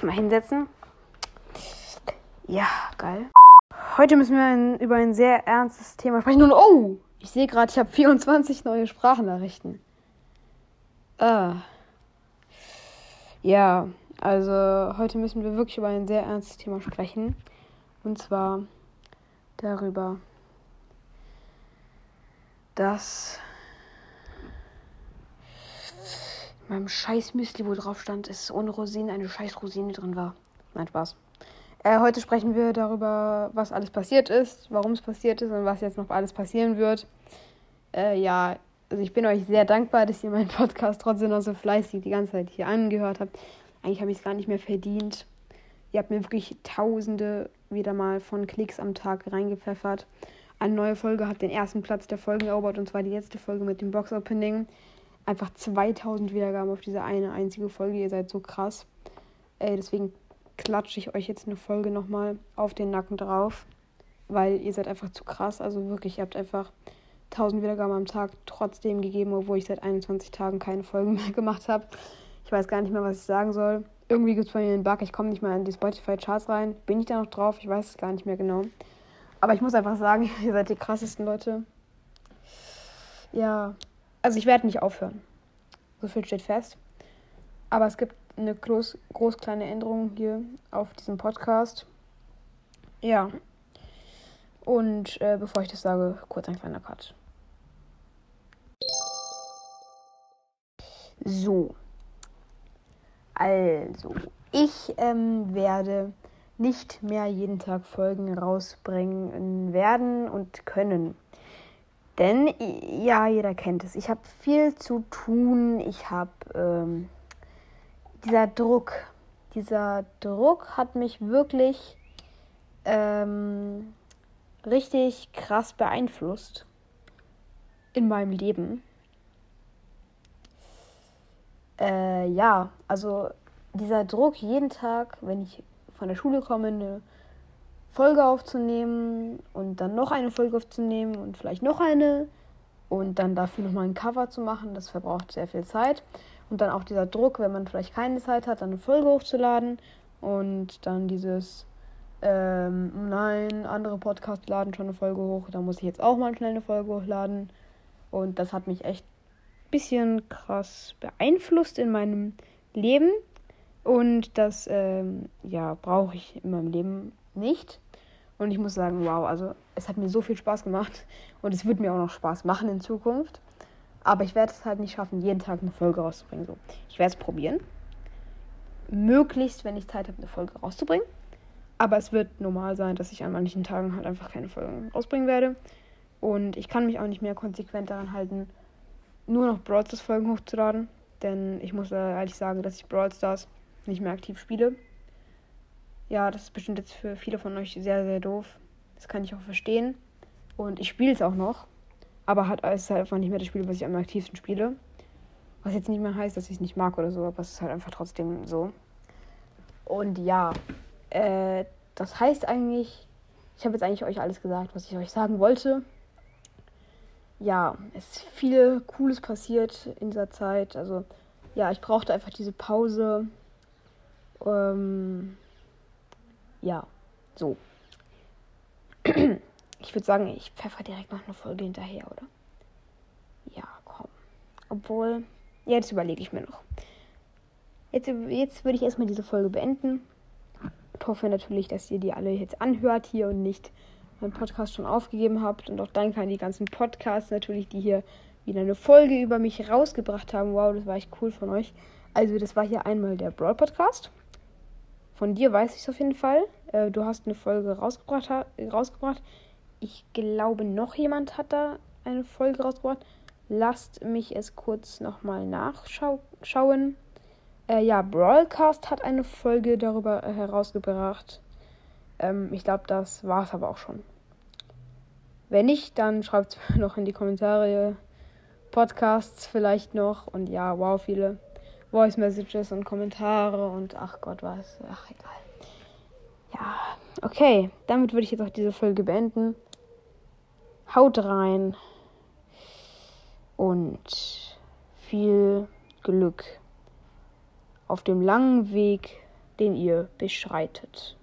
erstmal hinsetzen. Ja, geil. Heute müssen wir ein, über ein sehr ernstes Thema sprechen. Und oh, ich sehe gerade, ich habe 24 neue Sprachnachrichten. Ah. Ja, also heute müssen wir wirklich über ein sehr ernstes Thema sprechen. Und zwar darüber, dass in meinem scheiß Müsli, wo drauf stand, ist ohne Rosinen eine scheiß Rosine drin war. Nein, Spaß. Äh, heute sprechen wir darüber, was alles passiert ist, warum es passiert ist und was jetzt noch alles passieren wird. Äh, ja, also ich bin euch sehr dankbar, dass ihr meinen Podcast trotzdem noch so fleißig die ganze Zeit hier angehört habt. Eigentlich habe ich es gar nicht mehr verdient. Ihr habt mir wirklich Tausende wieder mal von Klicks am Tag reingepfeffert. Eine neue Folge hat den ersten Platz der Folgen erobert und zwar die letzte Folge mit dem Box-Opening. Einfach 2000 Wiedergaben auf diese eine einzige Folge. Ihr seid so krass. Äh, deswegen klatsche ich euch jetzt eine Folge nochmal auf den Nacken drauf, weil ihr seid einfach zu krass. Also wirklich, ihr habt einfach 1000 Wiedergaben am Tag trotzdem gegeben, obwohl ich seit 21 Tagen keine Folgen mehr gemacht habe. Ich weiß gar nicht mehr, was ich sagen soll. Irgendwie gibt es bei mir einen Bug. Ich komme nicht mehr in die Spotify-Charts rein. Bin ich da noch drauf? Ich weiß es gar nicht mehr genau. Aber ich muss einfach sagen, ihr seid die krassesten Leute. Ja, also ich werde nicht aufhören. So viel steht fest. Aber es gibt eine groß, groß kleine Änderung hier auf diesem Podcast. Ja. Und äh, bevor ich das sage, kurz ein kleiner Cut. So. Also, ich ähm, werde nicht mehr jeden Tag Folgen rausbringen werden und können. Denn, ja, jeder kennt es. Ich habe viel zu tun. Ich habe ähm, dieser Druck. Dieser Druck hat mich wirklich ähm, richtig krass beeinflusst in meinem Leben. Äh, ja, also dieser Druck jeden Tag, wenn ich von der Schule komme, eine Folge aufzunehmen und dann noch eine Folge aufzunehmen und vielleicht noch eine und dann dafür nochmal ein Cover zu machen, das verbraucht sehr viel Zeit. Und dann auch dieser Druck, wenn man vielleicht keine Zeit hat, dann eine Folge hochzuladen und dann dieses, ähm, nein, andere Podcasts laden schon eine Folge hoch, da muss ich jetzt auch mal schnell eine Folge hochladen. Und das hat mich echt ein bisschen krass beeinflusst in meinem Leben. Und das, ähm, ja, brauche ich in meinem Leben nicht. Und ich muss sagen, wow, also es hat mir so viel Spaß gemacht und es wird mir auch noch Spaß machen in Zukunft. Aber ich werde es halt nicht schaffen, jeden Tag eine Folge rauszubringen. So. Ich werde es probieren. Möglichst, wenn ich Zeit habe, eine Folge rauszubringen. Aber es wird normal sein, dass ich an manchen Tagen halt einfach keine Folgen rausbringen werde. Und ich kann mich auch nicht mehr konsequent daran halten, nur noch Brawl Stars Folgen hochzuladen. Denn ich muss ehrlich sagen, dass ich Brawl Stars nicht mehr aktiv spiele. Ja, das ist bestimmt jetzt für viele von euch sehr, sehr doof. Das kann ich auch verstehen. Und ich spiele es auch noch. Aber halt, es ist halt einfach nicht mehr das Spiel, was ich am aktivsten spiele. Was jetzt nicht mehr heißt, dass ich es nicht mag oder so, aber es ist halt einfach trotzdem so. Und ja, äh, das heißt eigentlich, ich habe jetzt eigentlich euch alles gesagt, was ich euch sagen wollte. Ja, es ist viel Cooles passiert in dieser Zeit. Also, ja, ich brauchte einfach diese Pause. Ähm, ja, so. Ich würde sagen, ich pfeffer direkt noch eine Folge hinterher, oder? Ja, komm. Obwohl, jetzt überlege ich mir noch. Jetzt, jetzt würde ich erstmal diese Folge beenden. Ich hoffe natürlich, dass ihr die alle jetzt anhört hier und nicht meinen Podcast schon aufgegeben habt. Und auch danke an die ganzen Podcasts natürlich, die hier wieder eine Folge über mich rausgebracht haben. Wow, das war echt cool von euch. Also, das war hier einmal der Brawl Podcast. Von dir weiß ich es auf jeden Fall. Äh, du hast eine Folge rausgebracht, rausgebracht. Ich glaube, noch jemand hat da eine Folge rausgebracht. Lasst mich es kurz nochmal nachschauen. Äh, ja, Brawlcast hat eine Folge darüber äh, herausgebracht. Ähm, ich glaube, das war es aber auch schon. Wenn nicht, dann schreibt es noch in die Kommentare. Podcasts vielleicht noch. Und ja, wow, viele Voice Messages und Kommentare und ach Gott was. Ach egal. Ja, okay. Damit würde ich jetzt auch diese Folge beenden. Haut rein und viel Glück auf dem langen Weg den ihr beschreitet.